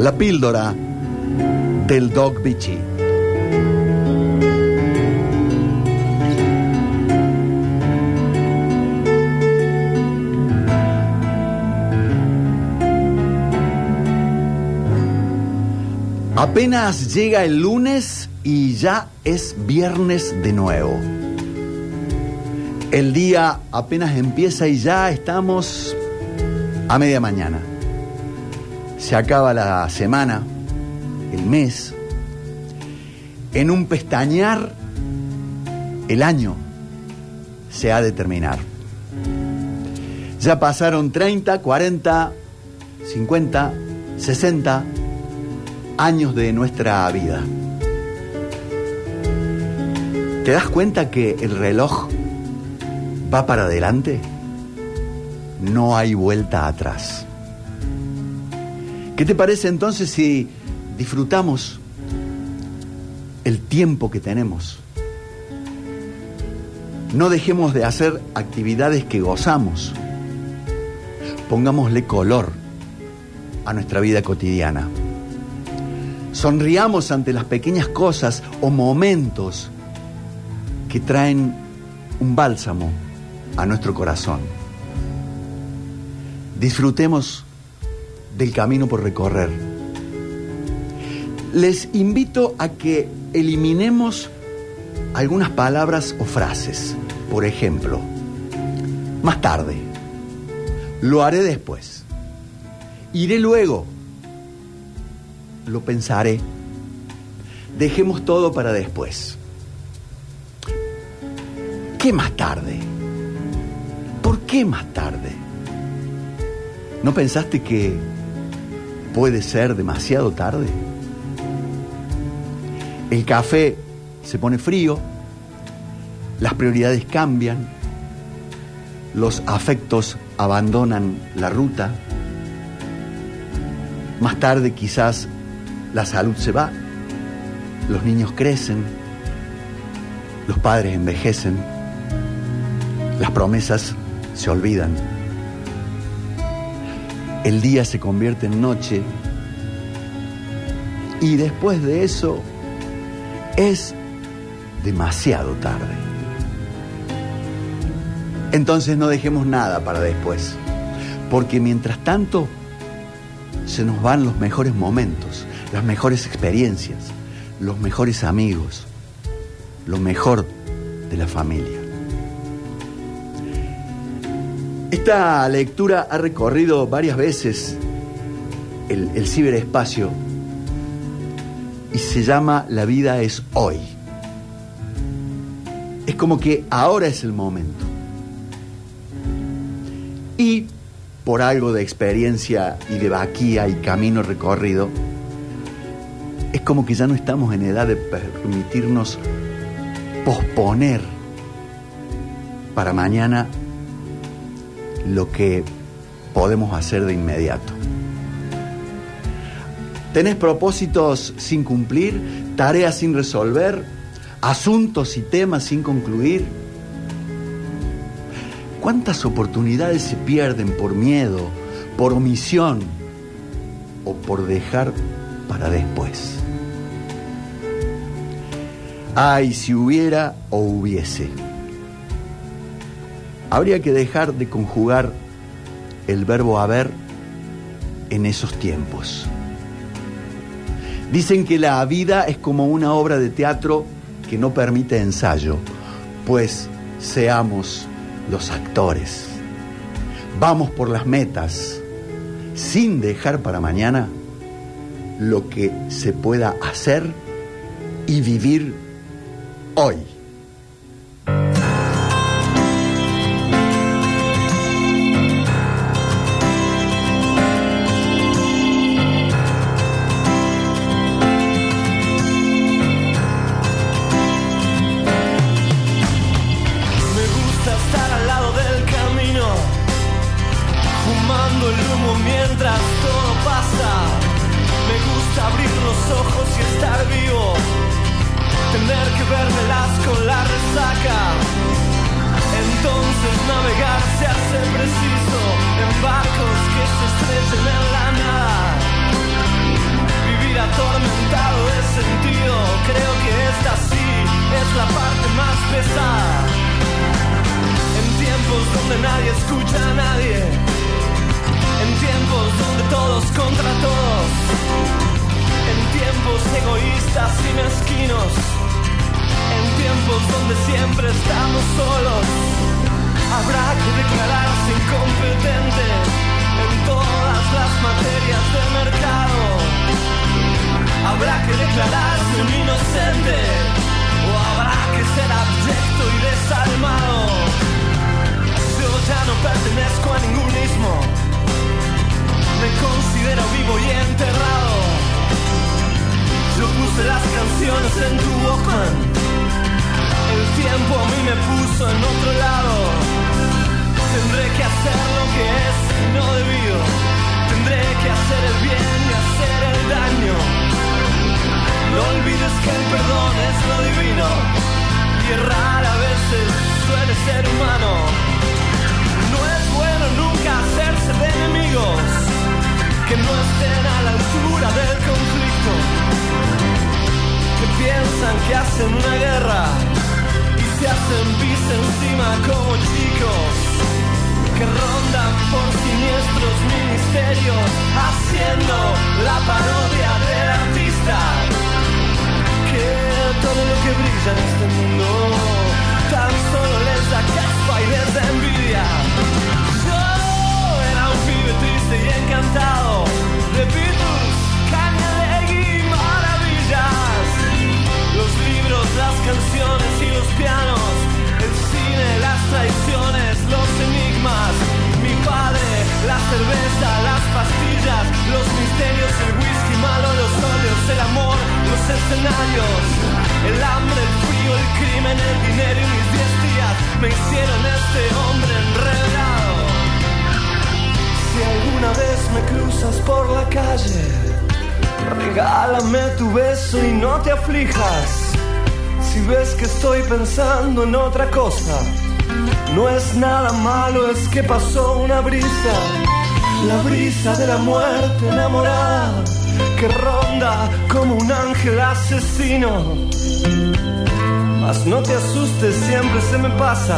La píldora del Dog Bichi. Apenas llega el lunes y ya es viernes de nuevo. El día apenas empieza y ya estamos a media mañana. Se acaba la semana, el mes. En un pestañear, el año se ha de terminar. Ya pasaron 30, 40, 50, 60 años de nuestra vida. ¿Te das cuenta que el reloj va para adelante? No hay vuelta atrás. ¿Qué te parece entonces si disfrutamos el tiempo que tenemos? No dejemos de hacer actividades que gozamos. Pongámosle color a nuestra vida cotidiana. Sonriamos ante las pequeñas cosas o momentos que traen un bálsamo a nuestro corazón. Disfrutemos del camino por recorrer. Les invito a que eliminemos algunas palabras o frases. Por ejemplo, más tarde, lo haré después, iré luego lo pensaré. Dejemos todo para después. ¿Qué más tarde? ¿Por qué más tarde? ¿No pensaste que puede ser demasiado tarde? El café se pone frío, las prioridades cambian, los afectos abandonan la ruta. Más tarde quizás la salud se va, los niños crecen, los padres envejecen, las promesas se olvidan, el día se convierte en noche y después de eso es demasiado tarde. Entonces no dejemos nada para después, porque mientras tanto se nos van los mejores momentos, las mejores experiencias, los mejores amigos, lo mejor de la familia. Esta lectura ha recorrido varias veces el, ciberespacio y se llama La vida es hoy. Es como que ahora es el momento. Y por algo de experiencia y de vaquía y camino recorrido, es como que ya no estamos en edad de permitirnos posponer para mañana lo que podemos hacer de inmediato. ¿Tenés propósitos sin cumplir? ¿Tareas sin resolver? ¿Asuntos y temas sin concluir? ¿Cuántas oportunidades se pierden por miedo, por omisión o por dejar para después? Ay, si hubiera o hubiese. Habría que dejar de conjugar el verbo haber en esos tiempos. Dicen que la vida es como una obra de teatro que no permite ensayo, pues seamos los actores. Vamos por las metas, sin dejar para mañana lo que se pueda hacer y vivir hoy. volver del asco la resaca. Entonces navegar se hace preciso en barcos que se estrechen en la nada. Vivir atormentado de sentido, creo que esta sí es la parte más pesada. En tiempos donde nadie escucha a nadie, en tiempos donde todos contra todos, en tiempos egoístas y mezquinos en tiempos donde siempre estamos solos, habrá que declararse incompetente en todas las materias del mercado. Habrá que declararse un inocente o habrá que ser abyecto y desalmado. Yo ya no pertenezco a ningún mismo, me considero vivo y enterrado. Yo puse las canciones en tu Walkman. Tiempo a mí me puso en otro lado. Tendré que hacer lo que es no debido. Tendré que hacer el bien y hacer el daño. No olvides que el perdón es lo divino. Y errar a veces suele ser humano. No es bueno nunca hacerse de enemigos que no estén a la altura del conflicto que piensan que hacen una guerra y se hacen pis encima como chicos el hambre, el frío, el crimen, el dinero y mis diez días me hicieron este hombre enredado. Si alguna vez me cruzas por la calle, Regálame tu beso y no te aflijas. Si ves que estoy pensando en otra cosa, no es nada malo, es que pasó una brisa. La brisa de la muerte enamorada que ronda como un ángel asesino. Mas no te asustes, siempre se me pasa.